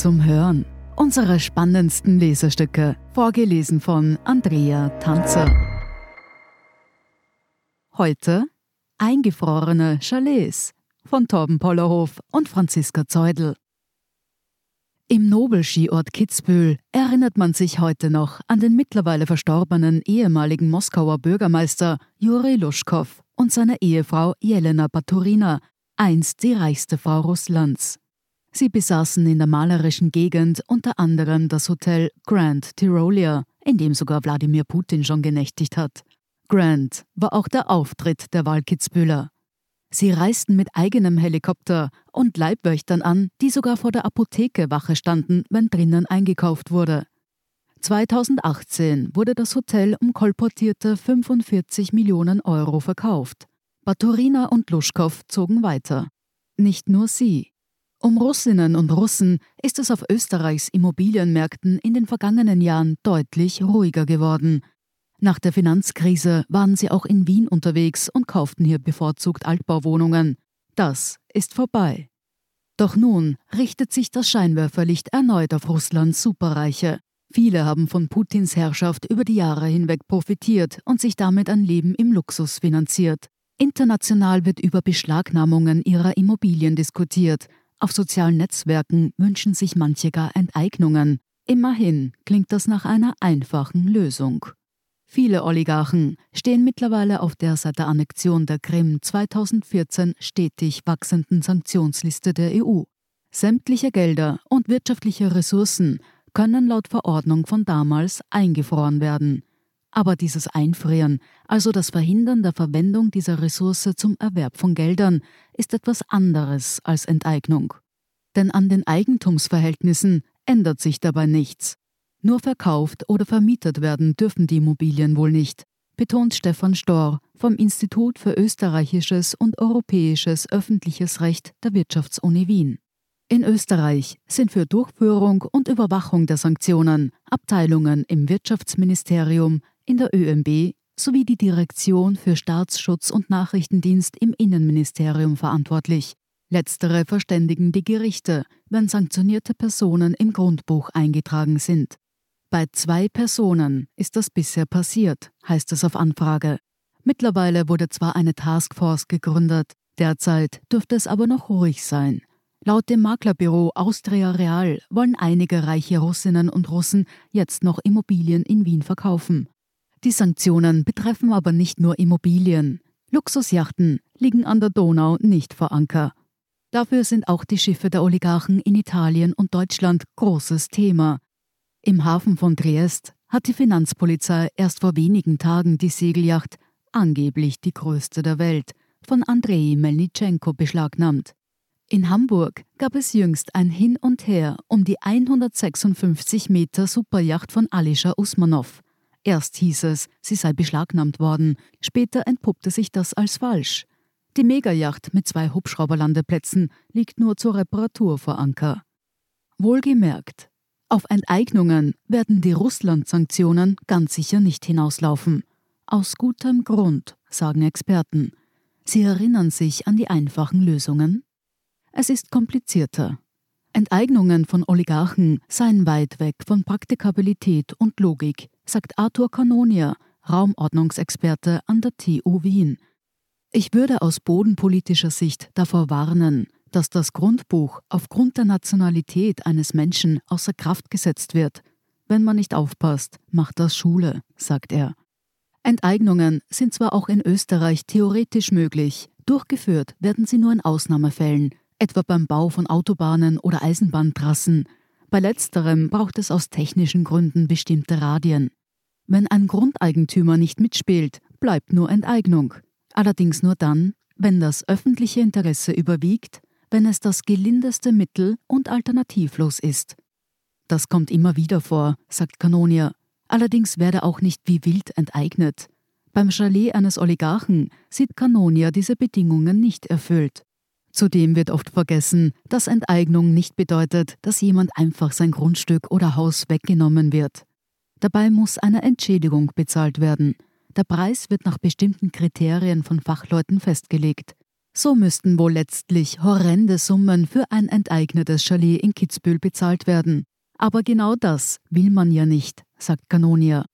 Zum Hören. Unsere spannendsten Lesestücke, vorgelesen von Andrea Tanzer. Heute Eingefrorene Chalets von Torben Pollerhof und Franziska Zeudel. Im Nobelskiort Kitzbühel erinnert man sich heute noch an den mittlerweile verstorbenen ehemaligen Moskauer Bürgermeister Juri Luschkow und seine Ehefrau Jelena Baturina, einst die reichste Frau Russlands. Sie besaßen in der malerischen Gegend unter anderem das Hotel Grand Tyrolia, in dem sogar Wladimir Putin schon genächtigt hat. Grand war auch der Auftritt der Wahlkitzbühler. Sie reisten mit eigenem Helikopter und Leibwächtern an, die sogar vor der Apotheke Wache standen, wenn drinnen eingekauft wurde. 2018 wurde das Hotel um kolportierte 45 Millionen Euro verkauft. Baturina und Luschkow zogen weiter. Nicht nur sie. Um Russinnen und Russen ist es auf Österreichs Immobilienmärkten in den vergangenen Jahren deutlich ruhiger geworden. Nach der Finanzkrise waren sie auch in Wien unterwegs und kauften hier bevorzugt Altbauwohnungen. Das ist vorbei. Doch nun richtet sich das Scheinwerferlicht erneut auf Russlands Superreiche. Viele haben von Putins Herrschaft über die Jahre hinweg profitiert und sich damit ein Leben im Luxus finanziert. International wird über Beschlagnahmungen ihrer Immobilien diskutiert. Auf sozialen Netzwerken wünschen sich manche gar Enteignungen. Immerhin klingt das nach einer einfachen Lösung. Viele Oligarchen stehen mittlerweile auf der seit der Annexion der Krim 2014 stetig wachsenden Sanktionsliste der EU. Sämtliche Gelder und wirtschaftliche Ressourcen können laut Verordnung von damals eingefroren werden. Aber dieses Einfrieren, also das Verhindern der Verwendung dieser Ressource zum Erwerb von Geldern, ist etwas anderes als Enteignung. Denn an den Eigentumsverhältnissen ändert sich dabei nichts. Nur verkauft oder vermietet werden dürfen die Immobilien wohl nicht, betont Stefan Storr vom Institut für österreichisches und europäisches öffentliches Recht der Wirtschaftsuni Wien. In Österreich sind für Durchführung und Überwachung der Sanktionen Abteilungen im Wirtschaftsministerium, in der ÖMB sowie die Direktion für Staatsschutz und Nachrichtendienst im Innenministerium verantwortlich. Letztere verständigen die Gerichte, wenn sanktionierte Personen im Grundbuch eingetragen sind. Bei zwei Personen ist das bisher passiert, heißt es auf Anfrage. Mittlerweile wurde zwar eine Taskforce gegründet, derzeit dürfte es aber noch ruhig sein. Laut dem Maklerbüro Austria Real wollen einige reiche Russinnen und Russen jetzt noch Immobilien in Wien verkaufen. Die Sanktionen betreffen aber nicht nur Immobilien. Luxusjachten liegen an der Donau nicht vor Anker. Dafür sind auch die Schiffe der Oligarchen in Italien und Deutschland großes Thema. Im Hafen von Triest hat die Finanzpolizei erst vor wenigen Tagen die Segelyacht, angeblich die größte der Welt, von Andrei Melnitschenko beschlagnahmt. In Hamburg gab es jüngst ein Hin und Her um die 156 Meter Superjacht von Alisha Usmanov. Erst hieß es, sie sei beschlagnahmt worden, später entpuppte sich das als falsch. Die Megajacht mit zwei Hubschrauberlandeplätzen liegt nur zur Reparatur vor Anker. Wohlgemerkt, auf Enteignungen werden die Russland-Sanktionen ganz sicher nicht hinauslaufen. Aus gutem Grund, sagen Experten. Sie erinnern sich an die einfachen Lösungen? Es ist komplizierter. Enteignungen von Oligarchen seien weit weg von Praktikabilität und Logik, sagt Arthur Kanonier, Raumordnungsexperte an der TU Wien. Ich würde aus bodenpolitischer Sicht davor warnen, dass das Grundbuch aufgrund der Nationalität eines Menschen außer Kraft gesetzt wird. Wenn man nicht aufpasst, macht das Schule, sagt er. Enteignungen sind zwar auch in Österreich theoretisch möglich, durchgeführt werden sie nur in Ausnahmefällen, etwa beim Bau von Autobahnen oder Eisenbahntrassen. Bei letzterem braucht es aus technischen Gründen bestimmte Radien. Wenn ein Grundeigentümer nicht mitspielt, bleibt nur Enteignung. Allerdings nur dann, wenn das öffentliche Interesse überwiegt wenn es das gelindeste Mittel und alternativlos ist. Das kommt immer wieder vor, sagt Kanonier. Allerdings werde auch nicht wie wild enteignet. Beim Chalet eines Oligarchen sieht Kanonier diese Bedingungen nicht erfüllt. Zudem wird oft vergessen, dass Enteignung nicht bedeutet, dass jemand einfach sein Grundstück oder Haus weggenommen wird. Dabei muss eine Entschädigung bezahlt werden. Der Preis wird nach bestimmten Kriterien von Fachleuten festgelegt. So müssten wohl letztlich horrende Summen für ein enteignetes Chalet in Kitzbühel bezahlt werden. Aber genau das will man ja nicht, sagt Kanonier.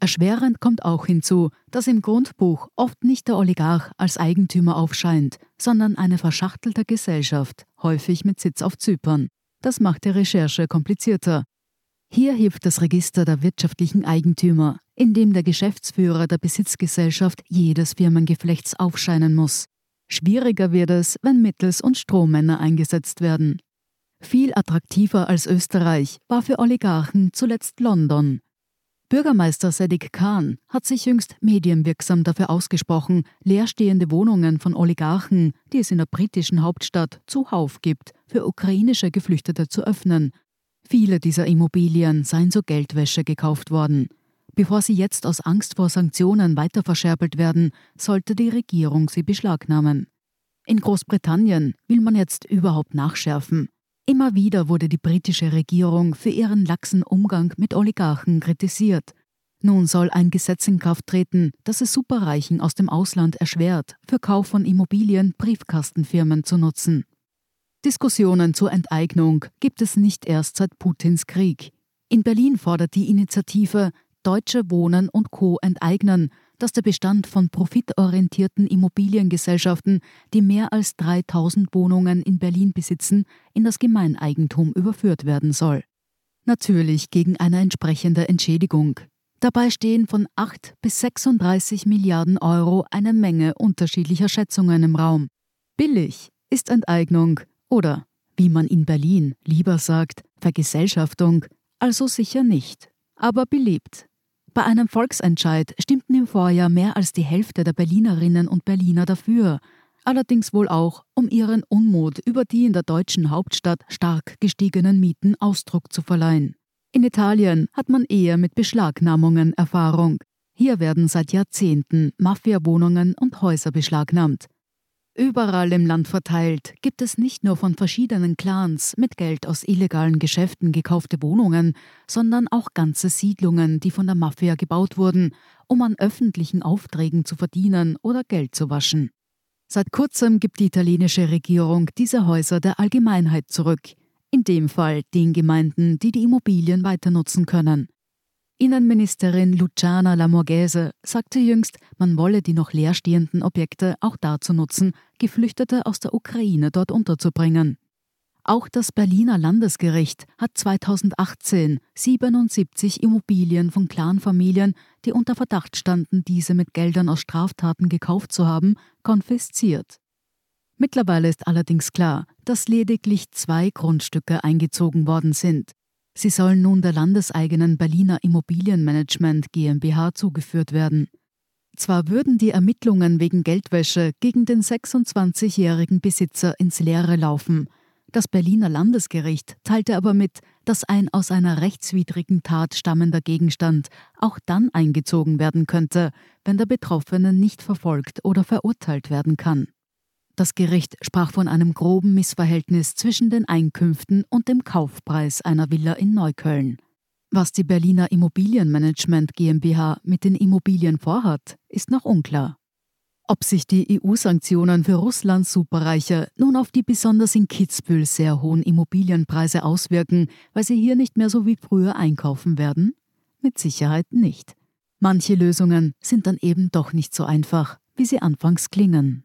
Erschwerend kommt auch hinzu, dass im Grundbuch oft nicht der Oligarch als Eigentümer aufscheint, sondern eine verschachtelte Gesellschaft, häufig mit Sitz auf Zypern. Das macht die Recherche komplizierter. Hier hilft das Register der wirtschaftlichen Eigentümer, in dem der Geschäftsführer der Besitzgesellschaft jedes Firmengeflechts aufscheinen muss. Schwieriger wird es, wenn Mittels- und Strohmänner eingesetzt werden. Viel attraktiver als Österreich war für Oligarchen zuletzt London. Bürgermeister Sadiq Khan hat sich jüngst medienwirksam dafür ausgesprochen, leerstehende Wohnungen von Oligarchen, die es in der britischen Hauptstadt zuhauf gibt, für ukrainische Geflüchtete zu öffnen. Viele dieser Immobilien seien zur Geldwäsche gekauft worden. Bevor sie jetzt aus Angst vor Sanktionen weiter verscherbelt werden, sollte die Regierung sie beschlagnahmen. In Großbritannien will man jetzt überhaupt nachschärfen. Immer wieder wurde die britische Regierung für ihren laxen Umgang mit Oligarchen kritisiert. Nun soll ein Gesetz in Kraft treten, das es Superreichen aus dem Ausland erschwert, für Kauf von Immobilien Briefkastenfirmen zu nutzen. Diskussionen zur Enteignung gibt es nicht erst seit Putins Krieg. In Berlin fordert die Initiative Deutsche Wohnen und Co. enteignen dass der Bestand von profitorientierten Immobiliengesellschaften, die mehr als 3000 Wohnungen in Berlin besitzen, in das Gemeineigentum überführt werden soll. Natürlich gegen eine entsprechende Entschädigung. Dabei stehen von 8 bis 36 Milliarden Euro eine Menge unterschiedlicher Schätzungen im Raum. Billig ist Enteignung oder, wie man in Berlin lieber sagt, Vergesellschaftung, also sicher nicht. Aber beliebt bei einem Volksentscheid stimmten im Vorjahr mehr als die Hälfte der Berlinerinnen und Berliner dafür, allerdings wohl auch, um ihren Unmut über die in der deutschen Hauptstadt stark gestiegenen Mieten Ausdruck zu verleihen. In Italien hat man eher mit Beschlagnahmungen Erfahrung. Hier werden seit Jahrzehnten Mafiawohnungen und Häuser beschlagnahmt. Überall im Land verteilt gibt es nicht nur von verschiedenen Clans mit Geld aus illegalen Geschäften gekaufte Wohnungen, sondern auch ganze Siedlungen, die von der Mafia gebaut wurden, um an öffentlichen Aufträgen zu verdienen oder Geld zu waschen. Seit kurzem gibt die italienische Regierung diese Häuser der Allgemeinheit zurück, in dem Fall den Gemeinden, die die Immobilien weiter nutzen können. Innenministerin Luciana Lamorghese sagte jüngst, man wolle die noch leerstehenden Objekte auch dazu nutzen, Geflüchtete aus der Ukraine dort unterzubringen. Auch das Berliner Landesgericht hat 2018 77 Immobilien von Clanfamilien, die unter Verdacht standen, diese mit Geldern aus Straftaten gekauft zu haben, konfisziert. Mittlerweile ist allerdings klar, dass lediglich zwei Grundstücke eingezogen worden sind. Sie sollen nun der landeseigenen Berliner Immobilienmanagement GmbH zugeführt werden. Zwar würden die Ermittlungen wegen Geldwäsche gegen den 26-jährigen Besitzer ins Leere laufen, das Berliner Landesgericht teilte aber mit, dass ein aus einer rechtswidrigen Tat stammender Gegenstand auch dann eingezogen werden könnte, wenn der Betroffene nicht verfolgt oder verurteilt werden kann. Das Gericht sprach von einem groben Missverhältnis zwischen den Einkünften und dem Kaufpreis einer Villa in Neukölln. Was die Berliner Immobilienmanagement GmbH mit den Immobilien vorhat, ist noch unklar. Ob sich die EU-Sanktionen für Russlands Superreiche nun auf die besonders in Kitzbühel sehr hohen Immobilienpreise auswirken, weil sie hier nicht mehr so wie früher einkaufen werden? Mit Sicherheit nicht. Manche Lösungen sind dann eben doch nicht so einfach, wie sie anfangs klingen.